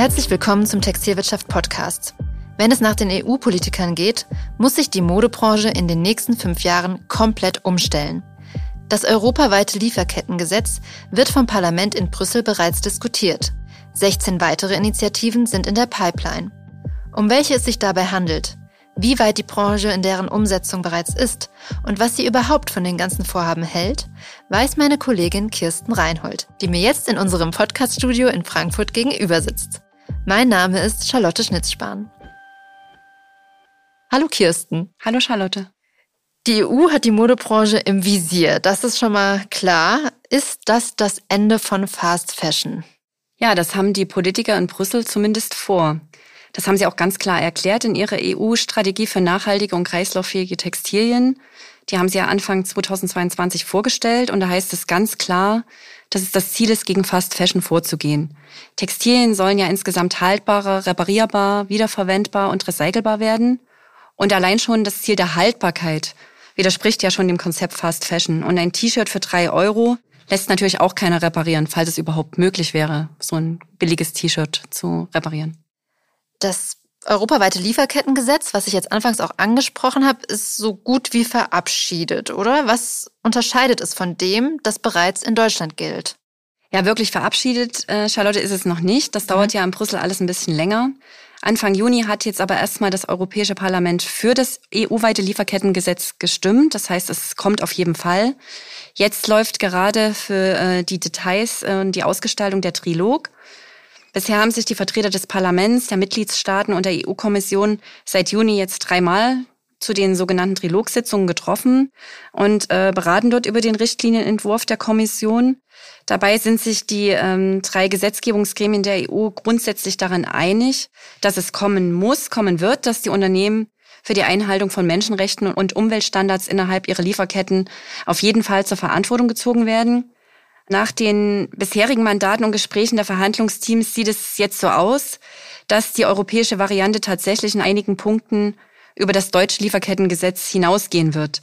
Herzlich willkommen zum Textilwirtschaft Podcast. Wenn es nach den EU-Politikern geht, muss sich die Modebranche in den nächsten fünf Jahren komplett umstellen. Das europaweite Lieferkettengesetz wird vom Parlament in Brüssel bereits diskutiert. 16 weitere Initiativen sind in der Pipeline. Um welche es sich dabei handelt, wie weit die Branche in deren Umsetzung bereits ist und was sie überhaupt von den ganzen Vorhaben hält, weiß meine Kollegin Kirsten Reinhold, die mir jetzt in unserem Podcaststudio in Frankfurt gegenüber sitzt. Mein Name ist Charlotte Schnitzspahn. Hallo Kirsten. Hallo Charlotte. Die EU hat die Modebranche im Visier. Das ist schon mal klar. Ist das das Ende von Fast Fashion? Ja, das haben die Politiker in Brüssel zumindest vor. Das haben sie auch ganz klar erklärt in ihrer EU-Strategie für nachhaltige und kreislauffähige Textilien. Die haben sie ja Anfang 2022 vorgestellt und da heißt es ganz klar, dass es das Ziel ist, gegen Fast Fashion vorzugehen. Textilien sollen ja insgesamt haltbarer, reparierbar, wiederverwendbar und recycelbar werden. Und allein schon das Ziel der Haltbarkeit widerspricht ja schon dem Konzept Fast Fashion. Und ein T-Shirt für drei Euro lässt natürlich auch keiner reparieren, falls es überhaupt möglich wäre, so ein billiges T-Shirt zu reparieren. Das europaweite Lieferkettengesetz, was ich jetzt anfangs auch angesprochen habe, ist so gut wie verabschiedet, oder? Was unterscheidet es von dem, das bereits in Deutschland gilt? Ja, wirklich verabschiedet, äh, Charlotte, ist es noch nicht. Das dauert mhm. ja in Brüssel alles ein bisschen länger. Anfang Juni hat jetzt aber erstmal das Europäische Parlament für das EU-weite Lieferkettengesetz gestimmt. Das heißt, es kommt auf jeden Fall. Jetzt läuft gerade für äh, die Details äh, die Ausgestaltung der Trilog. Bisher haben sich die Vertreter des Parlaments, der Mitgliedstaaten und der EU-Kommission seit Juni jetzt dreimal zu den sogenannten Trilogsitzungen getroffen und äh, beraten dort über den Richtlinienentwurf der Kommission. Dabei sind sich die ähm, drei Gesetzgebungsgremien der EU grundsätzlich daran einig, dass es kommen muss, kommen wird, dass die Unternehmen für die Einhaltung von Menschenrechten und Umweltstandards innerhalb ihrer Lieferketten auf jeden Fall zur Verantwortung gezogen werden. Nach den bisherigen Mandaten und Gesprächen der Verhandlungsteams sieht es jetzt so aus, dass die europäische Variante tatsächlich in einigen Punkten über das deutsche Lieferkettengesetz hinausgehen wird.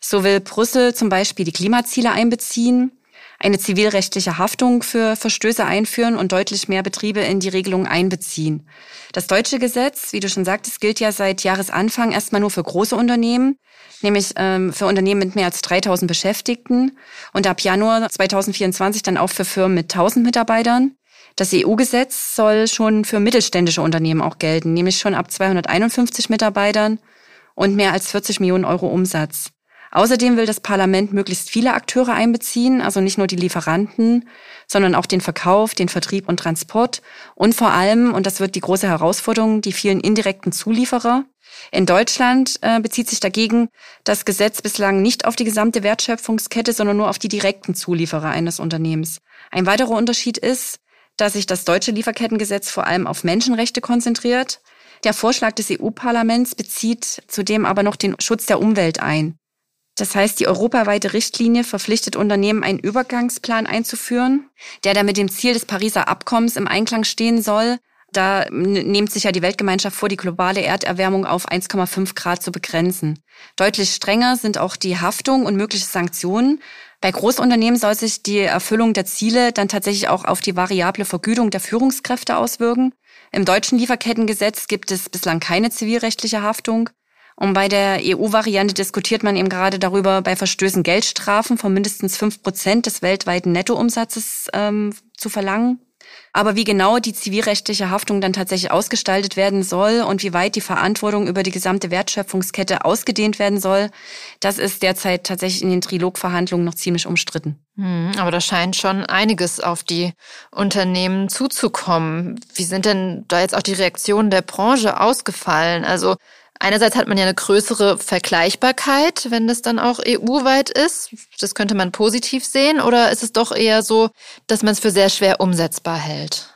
So will Brüssel zum Beispiel die Klimaziele einbeziehen, eine zivilrechtliche Haftung für Verstöße einführen und deutlich mehr Betriebe in die Regelung einbeziehen. Das deutsche Gesetz, wie du schon sagtest, gilt ja seit Jahresanfang erstmal nur für große Unternehmen nämlich ähm, für Unternehmen mit mehr als 3000 Beschäftigten und ab Januar 2024 dann auch für Firmen mit 1000 Mitarbeitern. Das EU-Gesetz soll schon für mittelständische Unternehmen auch gelten, nämlich schon ab 251 Mitarbeitern und mehr als 40 Millionen Euro Umsatz. Außerdem will das Parlament möglichst viele Akteure einbeziehen, also nicht nur die Lieferanten, sondern auch den Verkauf, den Vertrieb und Transport und vor allem, und das wird die große Herausforderung, die vielen indirekten Zulieferer. In Deutschland äh, bezieht sich dagegen das Gesetz bislang nicht auf die gesamte Wertschöpfungskette, sondern nur auf die direkten Zulieferer eines Unternehmens. Ein weiterer Unterschied ist, dass sich das deutsche Lieferkettengesetz vor allem auf Menschenrechte konzentriert. Der Vorschlag des EU-Parlaments bezieht zudem aber noch den Schutz der Umwelt ein. Das heißt, die europaweite Richtlinie verpflichtet Unternehmen, einen Übergangsplan einzuführen, der da mit dem Ziel des Pariser Abkommens im Einklang stehen soll. Da nimmt sich ja die Weltgemeinschaft vor, die globale Erderwärmung auf 1,5 Grad zu begrenzen. Deutlich strenger sind auch die Haftung und mögliche Sanktionen. Bei Großunternehmen soll sich die Erfüllung der Ziele dann tatsächlich auch auf die variable Vergütung der Führungskräfte auswirken. Im deutschen Lieferkettengesetz gibt es bislang keine zivilrechtliche Haftung. Und bei der EU-Variante diskutiert man eben gerade darüber, bei Verstößen Geldstrafen von mindestens fünf Prozent des weltweiten Nettoumsatzes ähm, zu verlangen. Aber wie genau die zivilrechtliche Haftung dann tatsächlich ausgestaltet werden soll und wie weit die Verantwortung über die gesamte Wertschöpfungskette ausgedehnt werden soll, das ist derzeit tatsächlich in den Trilogverhandlungen noch ziemlich umstritten. Hm, aber da scheint schon einiges auf die Unternehmen zuzukommen. Wie sind denn da jetzt auch die Reaktionen der Branche ausgefallen? Also Einerseits hat man ja eine größere Vergleichbarkeit, wenn das dann auch EU-weit ist. Das könnte man positiv sehen. Oder ist es doch eher so, dass man es für sehr schwer umsetzbar hält?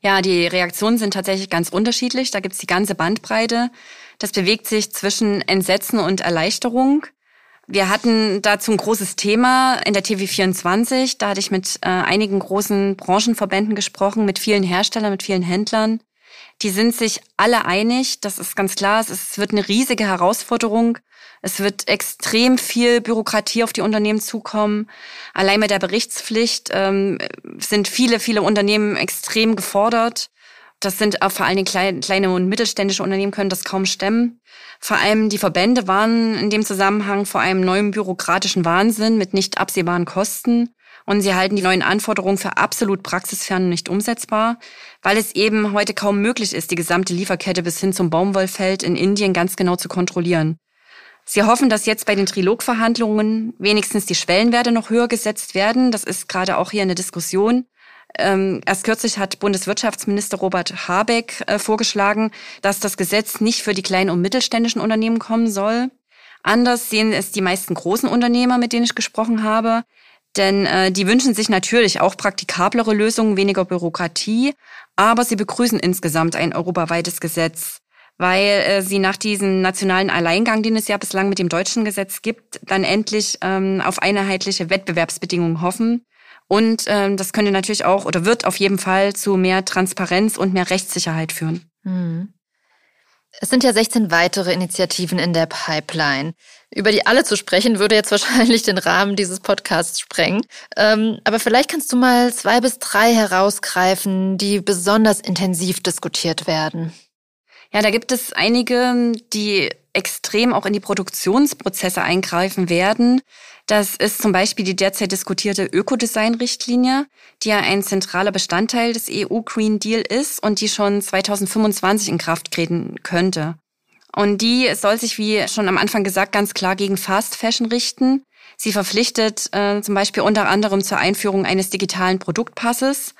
Ja, die Reaktionen sind tatsächlich ganz unterschiedlich. Da gibt's die ganze Bandbreite. Das bewegt sich zwischen Entsetzen und Erleichterung. Wir hatten dazu ein großes Thema in der TV24. Da hatte ich mit äh, einigen großen Branchenverbänden gesprochen, mit vielen Herstellern, mit vielen Händlern. Die sind sich alle einig, das ist ganz klar, es wird eine riesige Herausforderung. Es wird extrem viel Bürokratie auf die Unternehmen zukommen. Allein mit der Berichtspflicht ähm, sind viele, viele Unternehmen extrem gefordert. Das sind vor allen Dingen kleine und mittelständische Unternehmen können das kaum stemmen. Vor allem die Verbände waren in dem Zusammenhang vor einem neuen bürokratischen Wahnsinn mit nicht absehbaren Kosten. Und sie halten die neuen Anforderungen für absolut praxisfern und nicht umsetzbar, weil es eben heute kaum möglich ist, die gesamte Lieferkette bis hin zum Baumwollfeld in Indien ganz genau zu kontrollieren. Sie hoffen, dass jetzt bei den Trilogverhandlungen wenigstens die Schwellenwerte noch höher gesetzt werden. Das ist gerade auch hier eine Diskussion. Ähm, erst kürzlich hat Bundeswirtschaftsminister Robert Habeck äh, vorgeschlagen, dass das Gesetz nicht für die kleinen und mittelständischen Unternehmen kommen soll. Anders sehen es die meisten großen Unternehmer, mit denen ich gesprochen habe. Denn äh, die wünschen sich natürlich auch praktikablere Lösungen, weniger Bürokratie, aber sie begrüßen insgesamt ein europaweites Gesetz, weil äh, sie nach diesem nationalen Alleingang, den es ja bislang mit dem deutschen Gesetz gibt, dann endlich ähm, auf einheitliche Wettbewerbsbedingungen hoffen. Und ähm, das könnte natürlich auch oder wird auf jeden Fall zu mehr Transparenz und mehr Rechtssicherheit führen. Hm. Es sind ja 16 weitere Initiativen in der Pipeline. Über die alle zu sprechen, würde jetzt wahrscheinlich den Rahmen dieses Podcasts sprengen. Ähm, aber vielleicht kannst du mal zwei bis drei herausgreifen, die besonders intensiv diskutiert werden. Ja, da gibt es einige, die extrem auch in die Produktionsprozesse eingreifen werden. Das ist zum Beispiel die derzeit diskutierte Ökodesign-Richtlinie, die ja ein zentraler Bestandteil des EU Green Deal ist und die schon 2025 in Kraft treten könnte. Und die soll sich, wie schon am Anfang gesagt, ganz klar gegen Fast Fashion richten. Sie verpflichtet äh, zum Beispiel unter anderem zur Einführung eines digitalen Produktpasses,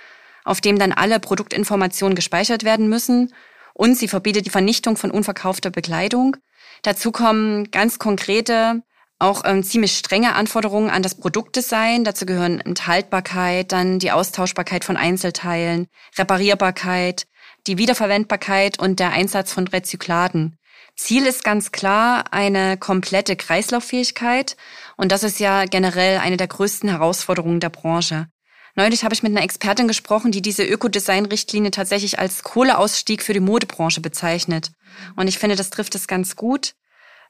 auf dem dann alle Produktinformationen gespeichert werden müssen. Und sie verbietet die Vernichtung von unverkaufter Bekleidung. Dazu kommen ganz konkrete auch ähm, ziemlich strenge Anforderungen an das Produktdesign. Dazu gehören Enthaltbarkeit, dann die Austauschbarkeit von Einzelteilen, Reparierbarkeit, die Wiederverwendbarkeit und der Einsatz von Rezyklaten. Ziel ist ganz klar eine komplette Kreislauffähigkeit und das ist ja generell eine der größten Herausforderungen der Branche. Neulich habe ich mit einer Expertin gesprochen, die diese Ökodesign-Richtlinie tatsächlich als Kohleausstieg für die Modebranche bezeichnet. Und ich finde, das trifft es ganz gut.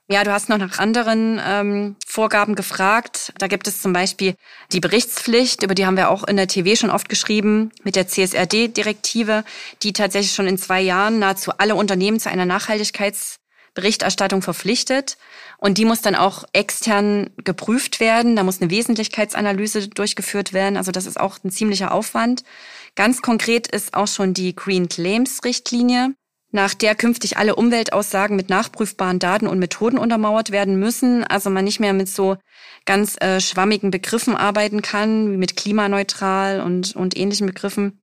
Ja, du hast noch nach anderen ähm, Vorgaben gefragt. Da gibt es zum Beispiel die Berichtspflicht, über die haben wir auch in der TV schon oft geschrieben, mit der CSRD-Direktive, die tatsächlich schon in zwei Jahren nahezu alle Unternehmen zu einer Nachhaltigkeitsberichterstattung verpflichtet. Und die muss dann auch extern geprüft werden. Da muss eine Wesentlichkeitsanalyse durchgeführt werden. Also das ist auch ein ziemlicher Aufwand. Ganz konkret ist auch schon die Green Claims Richtlinie nach der künftig alle Umweltaussagen mit nachprüfbaren Daten und Methoden untermauert werden müssen. Also man nicht mehr mit so ganz äh, schwammigen Begriffen arbeiten kann, wie mit klimaneutral und, und ähnlichen Begriffen.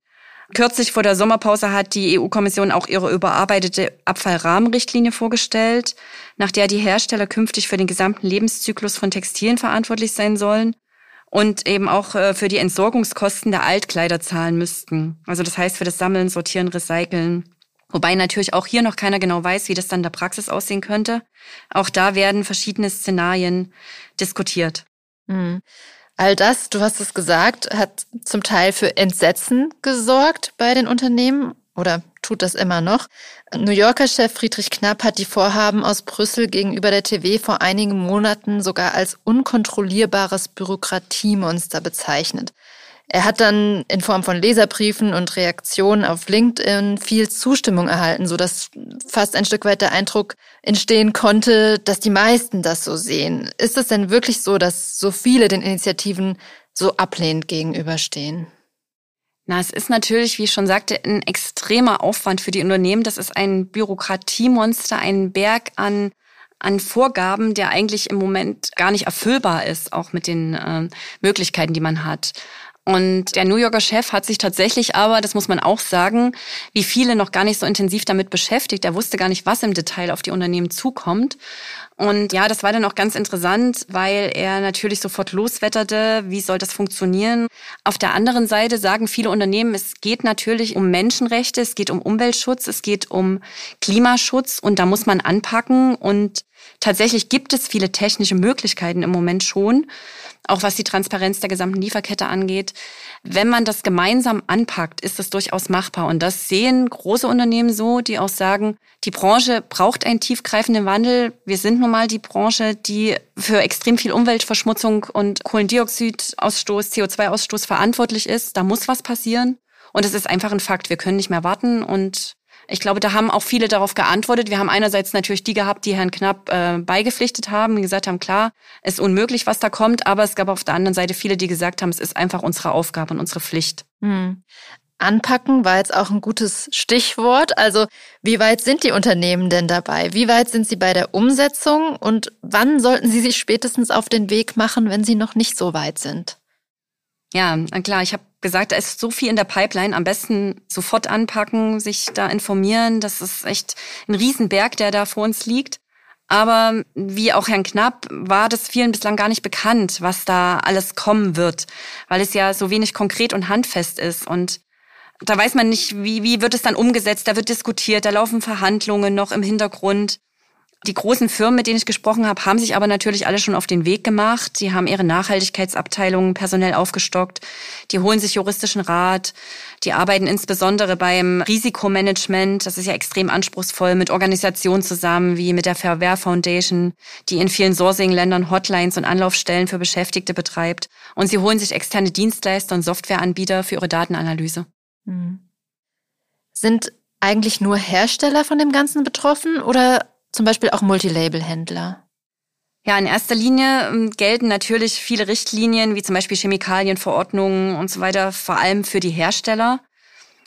Kürzlich vor der Sommerpause hat die EU-Kommission auch ihre überarbeitete Abfallrahmenrichtlinie vorgestellt, nach der die Hersteller künftig für den gesamten Lebenszyklus von Textilien verantwortlich sein sollen und eben auch äh, für die Entsorgungskosten der Altkleider zahlen müssten. Also das heißt für das Sammeln, Sortieren, Recyceln Wobei natürlich auch hier noch keiner genau weiß, wie das dann in der Praxis aussehen könnte. Auch da werden verschiedene Szenarien diskutiert. Mhm. All das, du hast es gesagt, hat zum Teil für Entsetzen gesorgt bei den Unternehmen oder tut das immer noch. New Yorker Chef Friedrich Knapp hat die Vorhaben aus Brüssel gegenüber der TV vor einigen Monaten sogar als unkontrollierbares Bürokratiemonster bezeichnet. Er hat dann in Form von Leserbriefen und Reaktionen auf LinkedIn viel Zustimmung erhalten, so dass fast ein Stück weit der Eindruck entstehen konnte, dass die meisten das so sehen. Ist es denn wirklich so, dass so viele den Initiativen so ablehnend gegenüberstehen? Na, es ist natürlich, wie ich schon sagte, ein extremer Aufwand für die Unternehmen. Das ist ein Bürokratiemonster, ein Berg an an Vorgaben, der eigentlich im Moment gar nicht erfüllbar ist, auch mit den äh, Möglichkeiten, die man hat. Und der New Yorker Chef hat sich tatsächlich aber, das muss man auch sagen, wie viele noch gar nicht so intensiv damit beschäftigt. Er wusste gar nicht, was im Detail auf die Unternehmen zukommt. Und ja, das war dann auch ganz interessant, weil er natürlich sofort loswetterte, wie soll das funktionieren. Auf der anderen Seite sagen viele Unternehmen, es geht natürlich um Menschenrechte, es geht um Umweltschutz, es geht um Klimaschutz und da muss man anpacken. Und tatsächlich gibt es viele technische Möglichkeiten im Moment schon auch was die Transparenz der gesamten Lieferkette angeht. Wenn man das gemeinsam anpackt, ist das durchaus machbar. Und das sehen große Unternehmen so, die auch sagen, die Branche braucht einen tiefgreifenden Wandel. Wir sind nun mal die Branche, die für extrem viel Umweltverschmutzung und Kohlendioxidausstoß, CO2-Ausstoß verantwortlich ist. Da muss was passieren. Und es ist einfach ein Fakt. Wir können nicht mehr warten und ich glaube, da haben auch viele darauf geantwortet. Wir haben einerseits natürlich die gehabt, die Herrn Knapp äh, beigepflichtet haben, die gesagt haben, klar, ist unmöglich, was da kommt, aber es gab auf der anderen Seite viele, die gesagt haben, es ist einfach unsere Aufgabe und unsere Pflicht. Hm. Anpacken war jetzt auch ein gutes Stichwort. Also wie weit sind die Unternehmen denn dabei? Wie weit sind sie bei der Umsetzung und wann sollten sie sich spätestens auf den Weg machen, wenn sie noch nicht so weit sind? Ja, klar, ich habe gesagt, da ist so viel in der Pipeline. Am besten sofort anpacken, sich da informieren. Das ist echt ein Riesenberg, der da vor uns liegt. Aber wie auch Herrn Knapp war das vielen bislang gar nicht bekannt, was da alles kommen wird, weil es ja so wenig konkret und handfest ist. Und da weiß man nicht, wie, wie wird es dann umgesetzt, da wird diskutiert, da laufen Verhandlungen noch im Hintergrund. Die großen Firmen, mit denen ich gesprochen habe, haben sich aber natürlich alle schon auf den Weg gemacht. Die haben ihre Nachhaltigkeitsabteilungen personell aufgestockt. Die holen sich juristischen Rat. Die arbeiten insbesondere beim Risikomanagement. Das ist ja extrem anspruchsvoll mit Organisationen zusammen wie mit der Fairware Foundation, die in vielen Sourcing-Ländern Hotlines und Anlaufstellen für Beschäftigte betreibt. Und sie holen sich externe Dienstleister und Softwareanbieter für ihre Datenanalyse. Mhm. Sind eigentlich nur Hersteller von dem Ganzen betroffen oder zum Beispiel auch Multilabel-Händler? Ja, in erster Linie ähm, gelten natürlich viele Richtlinien, wie zum Beispiel Chemikalienverordnungen und so weiter, vor allem für die Hersteller.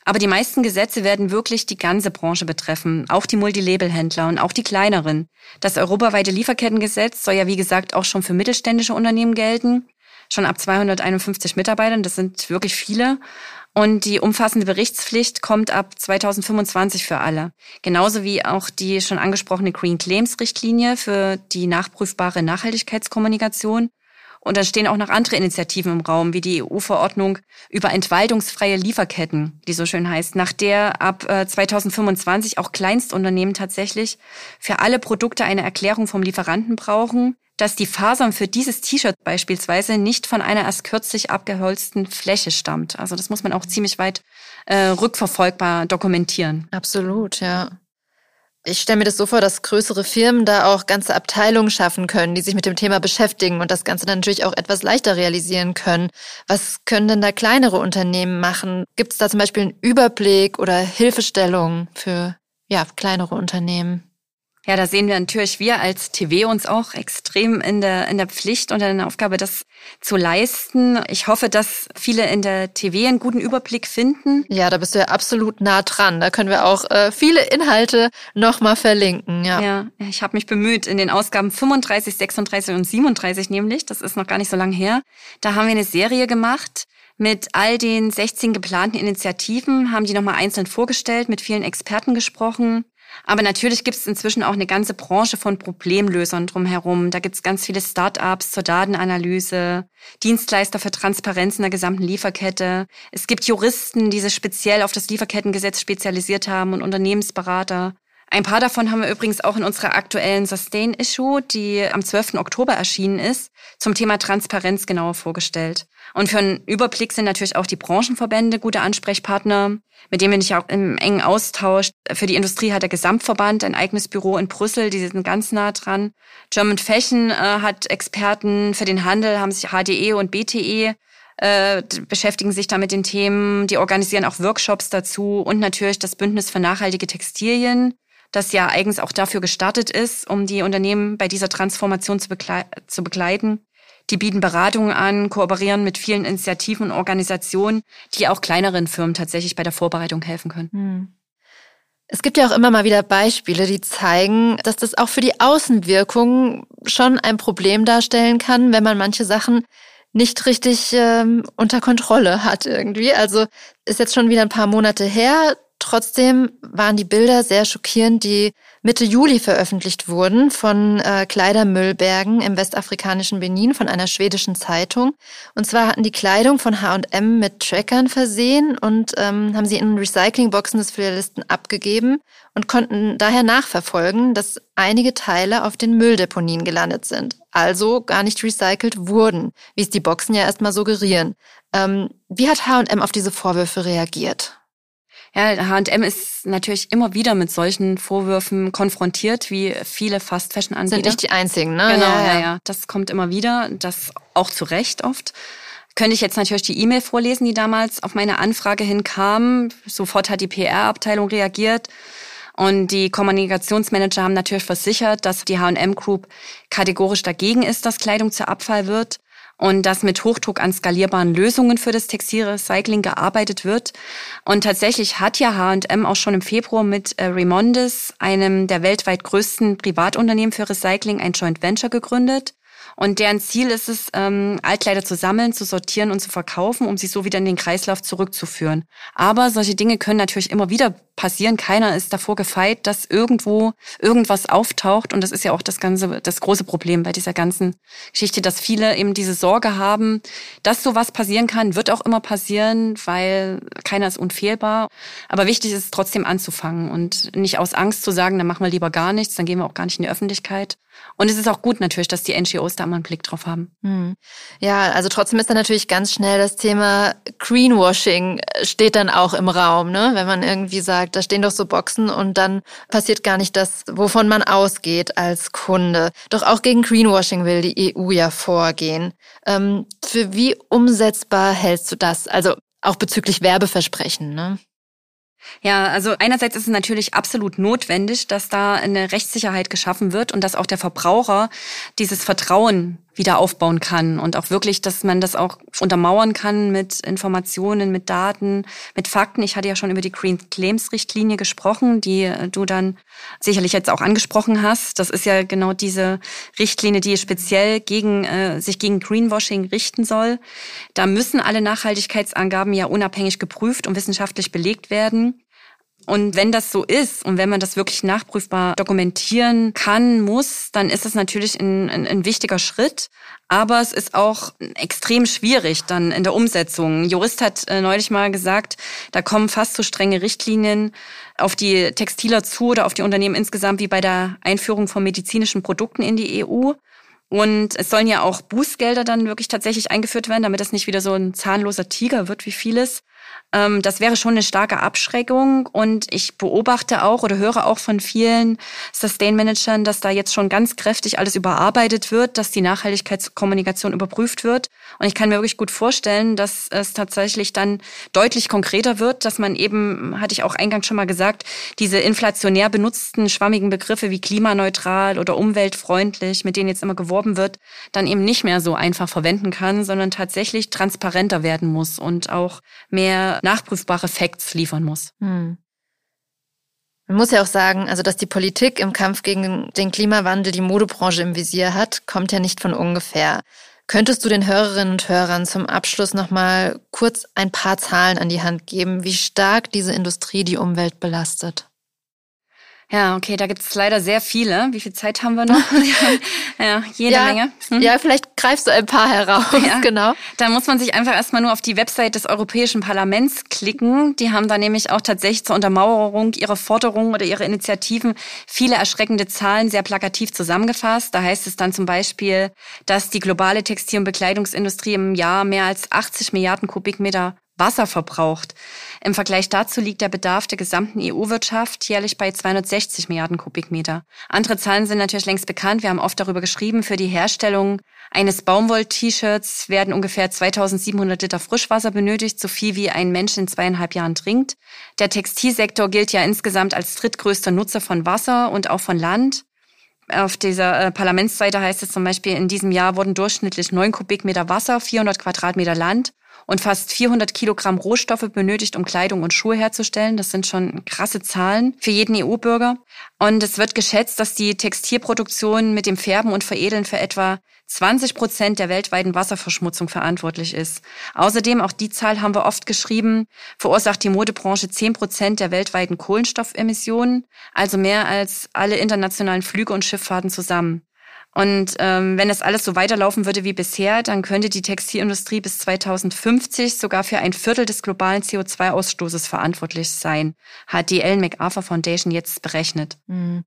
Aber die meisten Gesetze werden wirklich die ganze Branche betreffen, auch die Multilabel-Händler und auch die kleineren. Das europaweite Lieferkettengesetz soll ja, wie gesagt, auch schon für mittelständische Unternehmen gelten, schon ab 251 Mitarbeitern, das sind wirklich viele. Und die umfassende Berichtspflicht kommt ab 2025 für alle. Genauso wie auch die schon angesprochene Green Claims Richtlinie für die nachprüfbare Nachhaltigkeitskommunikation. Und da stehen auch noch andere Initiativen im Raum, wie die EU-Verordnung über entwaldungsfreie Lieferketten, die so schön heißt, nach der ab 2025 äh, auch Kleinstunternehmen tatsächlich für alle Produkte eine Erklärung vom Lieferanten brauchen, dass die Fasern für dieses T-Shirt beispielsweise nicht von einer erst kürzlich abgeholzten Fläche stammt. Also das muss man auch ziemlich weit äh, rückverfolgbar dokumentieren. Absolut, ja. Ich stelle mir das so vor, dass größere Firmen da auch ganze Abteilungen schaffen können, die sich mit dem Thema beschäftigen und das Ganze dann natürlich auch etwas leichter realisieren können. Was können denn da kleinere Unternehmen machen? Gibt es da zum Beispiel einen Überblick oder Hilfestellungen für ja, kleinere Unternehmen? Ja, da sehen wir natürlich wir als TV uns auch extrem in der, in der Pflicht und in der Aufgabe, das zu leisten. Ich hoffe, dass viele in der TV einen guten Überblick finden. Ja, da bist du ja absolut nah dran. Da können wir auch äh, viele Inhalte nochmal verlinken. Ja, ja ich habe mich bemüht in den Ausgaben 35, 36 und 37 nämlich, das ist noch gar nicht so lange her. Da haben wir eine Serie gemacht mit all den 16 geplanten Initiativen, haben die nochmal einzeln vorgestellt, mit vielen Experten gesprochen. Aber natürlich gibt es inzwischen auch eine ganze Branche von Problemlösern drumherum. Da gibt es ganz viele Start-ups zur Datenanalyse, Dienstleister für Transparenz in der gesamten Lieferkette. Es gibt Juristen, die sich speziell auf das Lieferkettengesetz spezialisiert haben und Unternehmensberater. Ein paar davon haben wir übrigens auch in unserer aktuellen Sustain-Issue, die am 12. Oktober erschienen ist, zum Thema Transparenz genauer vorgestellt. Und für einen Überblick sind natürlich auch die Branchenverbände gute Ansprechpartner, mit denen bin ich auch im engen Austausch. Für die Industrie hat der Gesamtverband ein eigenes Büro in Brüssel, die sind ganz nah dran. German Fashion äh, hat Experten für den Handel, haben sich HDE und BTE äh, beschäftigen sich da mit den Themen, die organisieren auch Workshops dazu und natürlich das Bündnis für nachhaltige Textilien das ja eigens auch dafür gestartet ist, um die Unternehmen bei dieser Transformation zu, begle zu begleiten. Die bieten Beratungen an, kooperieren mit vielen Initiativen und Organisationen, die auch kleineren Firmen tatsächlich bei der Vorbereitung helfen können. Hm. Es gibt ja auch immer mal wieder Beispiele, die zeigen, dass das auch für die Außenwirkung schon ein Problem darstellen kann, wenn man manche Sachen nicht richtig ähm, unter Kontrolle hat irgendwie. Also ist jetzt schon wieder ein paar Monate her. Trotzdem waren die Bilder sehr schockierend, die Mitte Juli veröffentlicht wurden von äh, Kleidermüllbergen im westafrikanischen Benin von einer schwedischen Zeitung. Und zwar hatten die Kleidung von H&M mit Trackern versehen und ähm, haben sie in Recyclingboxen des Filialisten abgegeben und konnten daher nachverfolgen, dass einige Teile auf den Mülldeponien gelandet sind, also gar nicht recycelt wurden, wie es die Boxen ja erstmal suggerieren. Ähm, wie hat H&M auf diese Vorwürfe reagiert? Ja, H&M ist natürlich immer wieder mit solchen Vorwürfen konfrontiert, wie viele Fast-Fashion-Anbieter. Sind nicht die einzigen, ne? Genau, ja, ja, ja. Das kommt immer wieder, das auch zu Recht oft. könnte ich jetzt natürlich die E-Mail vorlesen, die damals auf meine Anfrage hinkam. Sofort hat die PR-Abteilung reagiert. Und die Kommunikationsmanager haben natürlich versichert, dass die H&M Group kategorisch dagegen ist, dass Kleidung zu Abfall wird und dass mit Hochdruck an skalierbaren Lösungen für das Textilrecycling gearbeitet wird. Und tatsächlich hat ja H&M auch schon im Februar mit äh, Remondis, einem der weltweit größten Privatunternehmen für Recycling, ein Joint Venture gegründet. Und deren Ziel ist es, ähm, Altkleider zu sammeln, zu sortieren und zu verkaufen, um sie so wieder in den Kreislauf zurückzuführen. Aber solche Dinge können natürlich immer wieder passieren. Keiner ist davor gefeit, dass irgendwo irgendwas auftaucht. Und das ist ja auch das ganze, das große Problem bei dieser ganzen Geschichte, dass viele eben diese Sorge haben, dass sowas passieren kann, wird auch immer passieren, weil keiner ist unfehlbar. Aber wichtig ist es trotzdem anzufangen und nicht aus Angst zu sagen, dann machen wir lieber gar nichts, dann gehen wir auch gar nicht in die Öffentlichkeit. Und es ist auch gut natürlich, dass die NGOs da immer einen Blick drauf haben. Hm. Ja, also trotzdem ist da natürlich ganz schnell das Thema Greenwashing äh, steht dann auch im Raum, ne? Wenn man irgendwie sagt, da stehen doch so Boxen und dann passiert gar nicht das, wovon man ausgeht als Kunde. Doch auch gegen Greenwashing will die EU ja vorgehen. Ähm, für wie umsetzbar hältst du das? Also auch bezüglich Werbeversprechen, ne? Ja, also einerseits ist es natürlich absolut notwendig, dass da eine Rechtssicherheit geschaffen wird und dass auch der Verbraucher dieses Vertrauen wieder aufbauen kann und auch wirklich, dass man das auch untermauern kann mit Informationen, mit Daten, mit Fakten. Ich hatte ja schon über die Green Claims Richtlinie gesprochen, die du dann sicherlich jetzt auch angesprochen hast. Das ist ja genau diese Richtlinie, die speziell gegen, äh, sich gegen Greenwashing richten soll. Da müssen alle Nachhaltigkeitsangaben ja unabhängig geprüft und wissenschaftlich belegt werden. Und wenn das so ist und wenn man das wirklich nachprüfbar dokumentieren kann, muss, dann ist es natürlich ein, ein, ein wichtiger Schritt. Aber es ist auch extrem schwierig dann in der Umsetzung. Ein Jurist hat äh, neulich mal gesagt, da kommen fast so strenge Richtlinien auf die Textiler zu oder auf die Unternehmen insgesamt wie bei der Einführung von medizinischen Produkten in die EU. Und es sollen ja auch Bußgelder dann wirklich tatsächlich eingeführt werden, damit das nicht wieder so ein zahnloser Tiger wird wie vieles. Ähm, das wäre schon eine starke Abschreckung. Und ich beobachte auch oder höre auch von vielen Sustain-Managern, dass da jetzt schon ganz kräftig alles überarbeitet wird, dass die Nachhaltigkeitskommunikation überprüft wird. Und ich kann mir wirklich gut vorstellen, dass es tatsächlich dann deutlich konkreter wird, dass man eben, hatte ich auch eingangs schon mal gesagt, diese inflationär benutzten schwammigen Begriffe wie klimaneutral oder umweltfreundlich, mit denen jetzt immer geworben wird, dann eben nicht mehr so einfach verwenden kann, sondern tatsächlich transparenter werden muss und auch mehr nachprüfbare Facts liefern muss. Hm. Man muss ja auch sagen, also dass die Politik im Kampf gegen den Klimawandel die Modebranche im Visier hat, kommt ja nicht von ungefähr. Könntest du den Hörerinnen und Hörern zum Abschluss nochmal kurz ein paar Zahlen an die Hand geben, wie stark diese Industrie die Umwelt belastet? Ja, okay, da gibt es leider sehr viele. Wie viel Zeit haben wir noch? ja, jede ja, Menge. Hm? Ja, vielleicht greifst du ein paar heraus, ja. genau. Da muss man sich einfach erstmal nur auf die Website des Europäischen Parlaments klicken. Die haben da nämlich auch tatsächlich zur Untermauerung ihrer Forderungen oder ihrer Initiativen viele erschreckende Zahlen sehr plakativ zusammengefasst. Da heißt es dann zum Beispiel, dass die globale Textil- und Bekleidungsindustrie im Jahr mehr als 80 Milliarden Kubikmeter Wasser verbraucht. Im Vergleich dazu liegt der Bedarf der gesamten EU-Wirtschaft jährlich bei 260 Milliarden Kubikmeter. Andere Zahlen sind natürlich längst bekannt. Wir haben oft darüber geschrieben. Für die Herstellung eines Baumwoll-T-Shirts werden ungefähr 2700 Liter Frischwasser benötigt, so viel wie ein Mensch in zweieinhalb Jahren trinkt. Der Textilsektor gilt ja insgesamt als drittgrößter Nutzer von Wasser und auch von Land. Auf dieser äh, Parlamentsseite heißt es zum Beispiel, in diesem Jahr wurden durchschnittlich 9 Kubikmeter Wasser, 400 Quadratmeter Land und fast 400 Kilogramm Rohstoffe benötigt, um Kleidung und Schuhe herzustellen. Das sind schon krasse Zahlen für jeden EU-Bürger. Und es wird geschätzt, dass die Textilproduktion mit dem Färben und Veredeln für etwa 20 Prozent der weltweiten Wasserverschmutzung verantwortlich ist. Außerdem, auch die Zahl haben wir oft geschrieben, verursacht die Modebranche 10 Prozent der weltweiten Kohlenstoffemissionen, also mehr als alle internationalen Flüge und Schifffahrten zusammen. Und ähm, wenn das alles so weiterlaufen würde wie bisher, dann könnte die Textilindustrie bis 2050 sogar für ein Viertel des globalen CO2-Ausstoßes verantwortlich sein, hat die Ellen MacArthur Foundation jetzt berechnet. Mhm.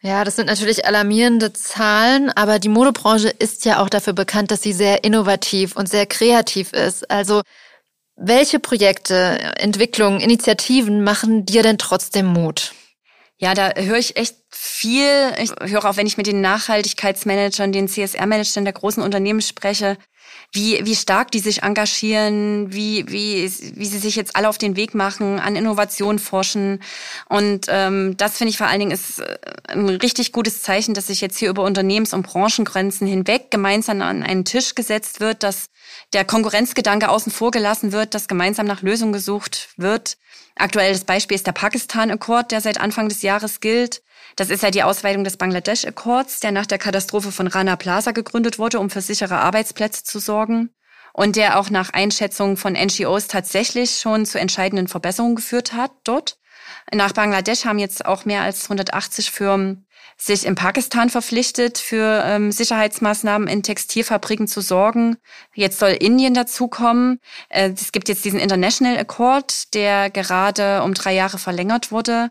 Ja, das sind natürlich alarmierende Zahlen, aber die Modebranche ist ja auch dafür bekannt, dass sie sehr innovativ und sehr kreativ ist. Also welche Projekte, Entwicklungen, Initiativen machen dir denn trotzdem Mut? Ja, da höre ich echt viel. Ich höre auch, wenn ich mit den Nachhaltigkeitsmanagern, den CSR-Managern der großen Unternehmen spreche, wie, wie stark die sich engagieren, wie, wie, wie sie sich jetzt alle auf den Weg machen, an Innovation forschen. Und ähm, das finde ich vor allen Dingen ist äh, ein richtig gutes Zeichen, dass sich jetzt hier über Unternehmens- und Branchengrenzen hinweg gemeinsam an einen Tisch gesetzt wird, dass der Konkurrenzgedanke außen vor gelassen wird, dass gemeinsam nach Lösungen gesucht wird. Aktuelles Beispiel ist der Pakistan-Akkord, der seit Anfang des Jahres gilt. Das ist ja die Ausweitung des Bangladesch-Akkords, der nach der Katastrophe von Rana Plaza gegründet wurde, um für sichere Arbeitsplätze zu sorgen. Und der auch nach Einschätzung von NGOs tatsächlich schon zu entscheidenden Verbesserungen geführt hat dort. Nach Bangladesch haben jetzt auch mehr als 180 Firmen sich in Pakistan verpflichtet, für ähm, Sicherheitsmaßnahmen in Textilfabriken zu sorgen. Jetzt soll Indien dazukommen. Äh, es gibt jetzt diesen International Accord, der gerade um drei Jahre verlängert wurde.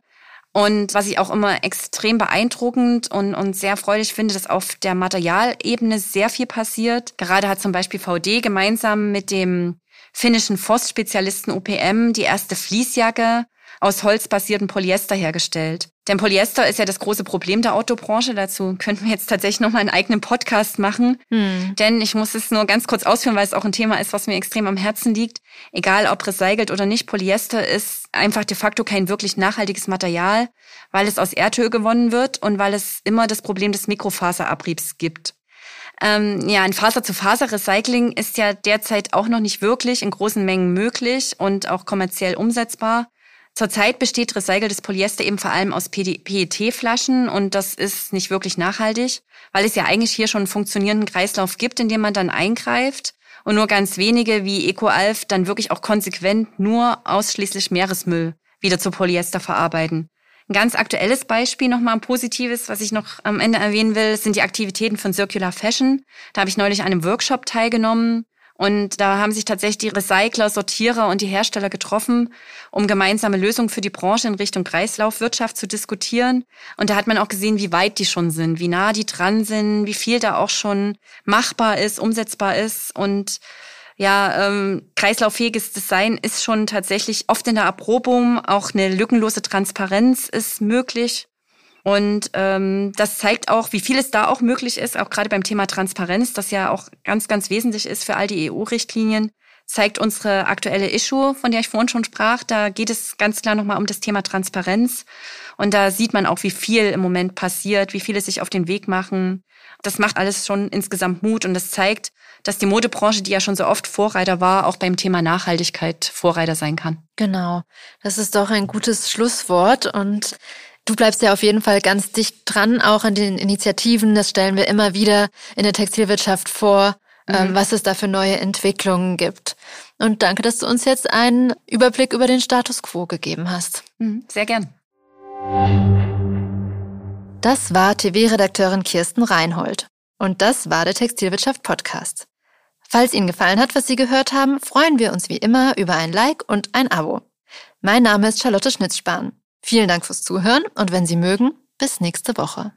Und was ich auch immer extrem beeindruckend und, und sehr freudig finde, dass auf der Materialebene sehr viel passiert. Gerade hat zum Beispiel VD gemeinsam mit dem finnischen Forstspezialisten UPM die erste Fließjacke aus holzbasierten Polyester hergestellt. Denn Polyester ist ja das große Problem der Autobranche. Dazu könnten wir jetzt tatsächlich noch mal einen eigenen Podcast machen. Hm. Denn ich muss es nur ganz kurz ausführen, weil es auch ein Thema ist, was mir extrem am Herzen liegt. Egal ob recycelt oder nicht, Polyester ist einfach de facto kein wirklich nachhaltiges Material, weil es aus Erdöl gewonnen wird und weil es immer das Problem des Mikrofaserabriebs gibt. Ähm, ja, ein Faser-zu-Faser-Recycling ist ja derzeit auch noch nicht wirklich in großen Mengen möglich und auch kommerziell umsetzbar. Zurzeit besteht recyceltes Polyester eben vor allem aus PET-Flaschen und das ist nicht wirklich nachhaltig, weil es ja eigentlich hier schon einen funktionierenden Kreislauf gibt, in dem man dann eingreift und nur ganz wenige wie EcoAlf dann wirklich auch konsequent nur ausschließlich Meeresmüll wieder zu Polyester verarbeiten. Ein ganz aktuelles Beispiel, nochmal ein positives, was ich noch am Ende erwähnen will, sind die Aktivitäten von Circular Fashion. Da habe ich neulich an einem Workshop teilgenommen und da haben sich tatsächlich die Recycler, Sortierer und die Hersteller getroffen, um gemeinsame Lösungen für die Branche in Richtung Kreislaufwirtschaft zu diskutieren. Und da hat man auch gesehen, wie weit die schon sind, wie nah die dran sind, wie viel da auch schon machbar ist, umsetzbar ist. Und ja, ähm, kreislauffähiges Design ist schon tatsächlich oft in der Erprobung. Auch eine lückenlose Transparenz ist möglich. Und ähm, das zeigt auch, wie viel es da auch möglich ist, auch gerade beim Thema Transparenz, das ja auch ganz, ganz wesentlich ist für all die EU-Richtlinien, zeigt unsere aktuelle Issue, von der ich vorhin schon sprach. Da geht es ganz klar nochmal um das Thema Transparenz. Und da sieht man auch, wie viel im Moment passiert, wie viele sich auf den Weg machen. Das macht alles schon insgesamt Mut und das zeigt, dass die Modebranche, die ja schon so oft Vorreiter war, auch beim Thema Nachhaltigkeit Vorreiter sein kann. Genau. Das ist doch ein gutes Schlusswort und Du bleibst ja auf jeden Fall ganz dicht dran, auch an den Initiativen. Das stellen wir immer wieder in der Textilwirtschaft vor, ähm, mhm. was es da für neue Entwicklungen gibt. Und danke, dass du uns jetzt einen Überblick über den Status quo gegeben hast. Mhm, sehr gern. Das war TV-Redakteurin Kirsten Reinhold. Und das war der Textilwirtschaft Podcast. Falls Ihnen gefallen hat, was Sie gehört haben, freuen wir uns wie immer über ein Like und ein Abo. Mein Name ist Charlotte Schnitzspahn. Vielen Dank fürs Zuhören und wenn Sie mögen, bis nächste Woche.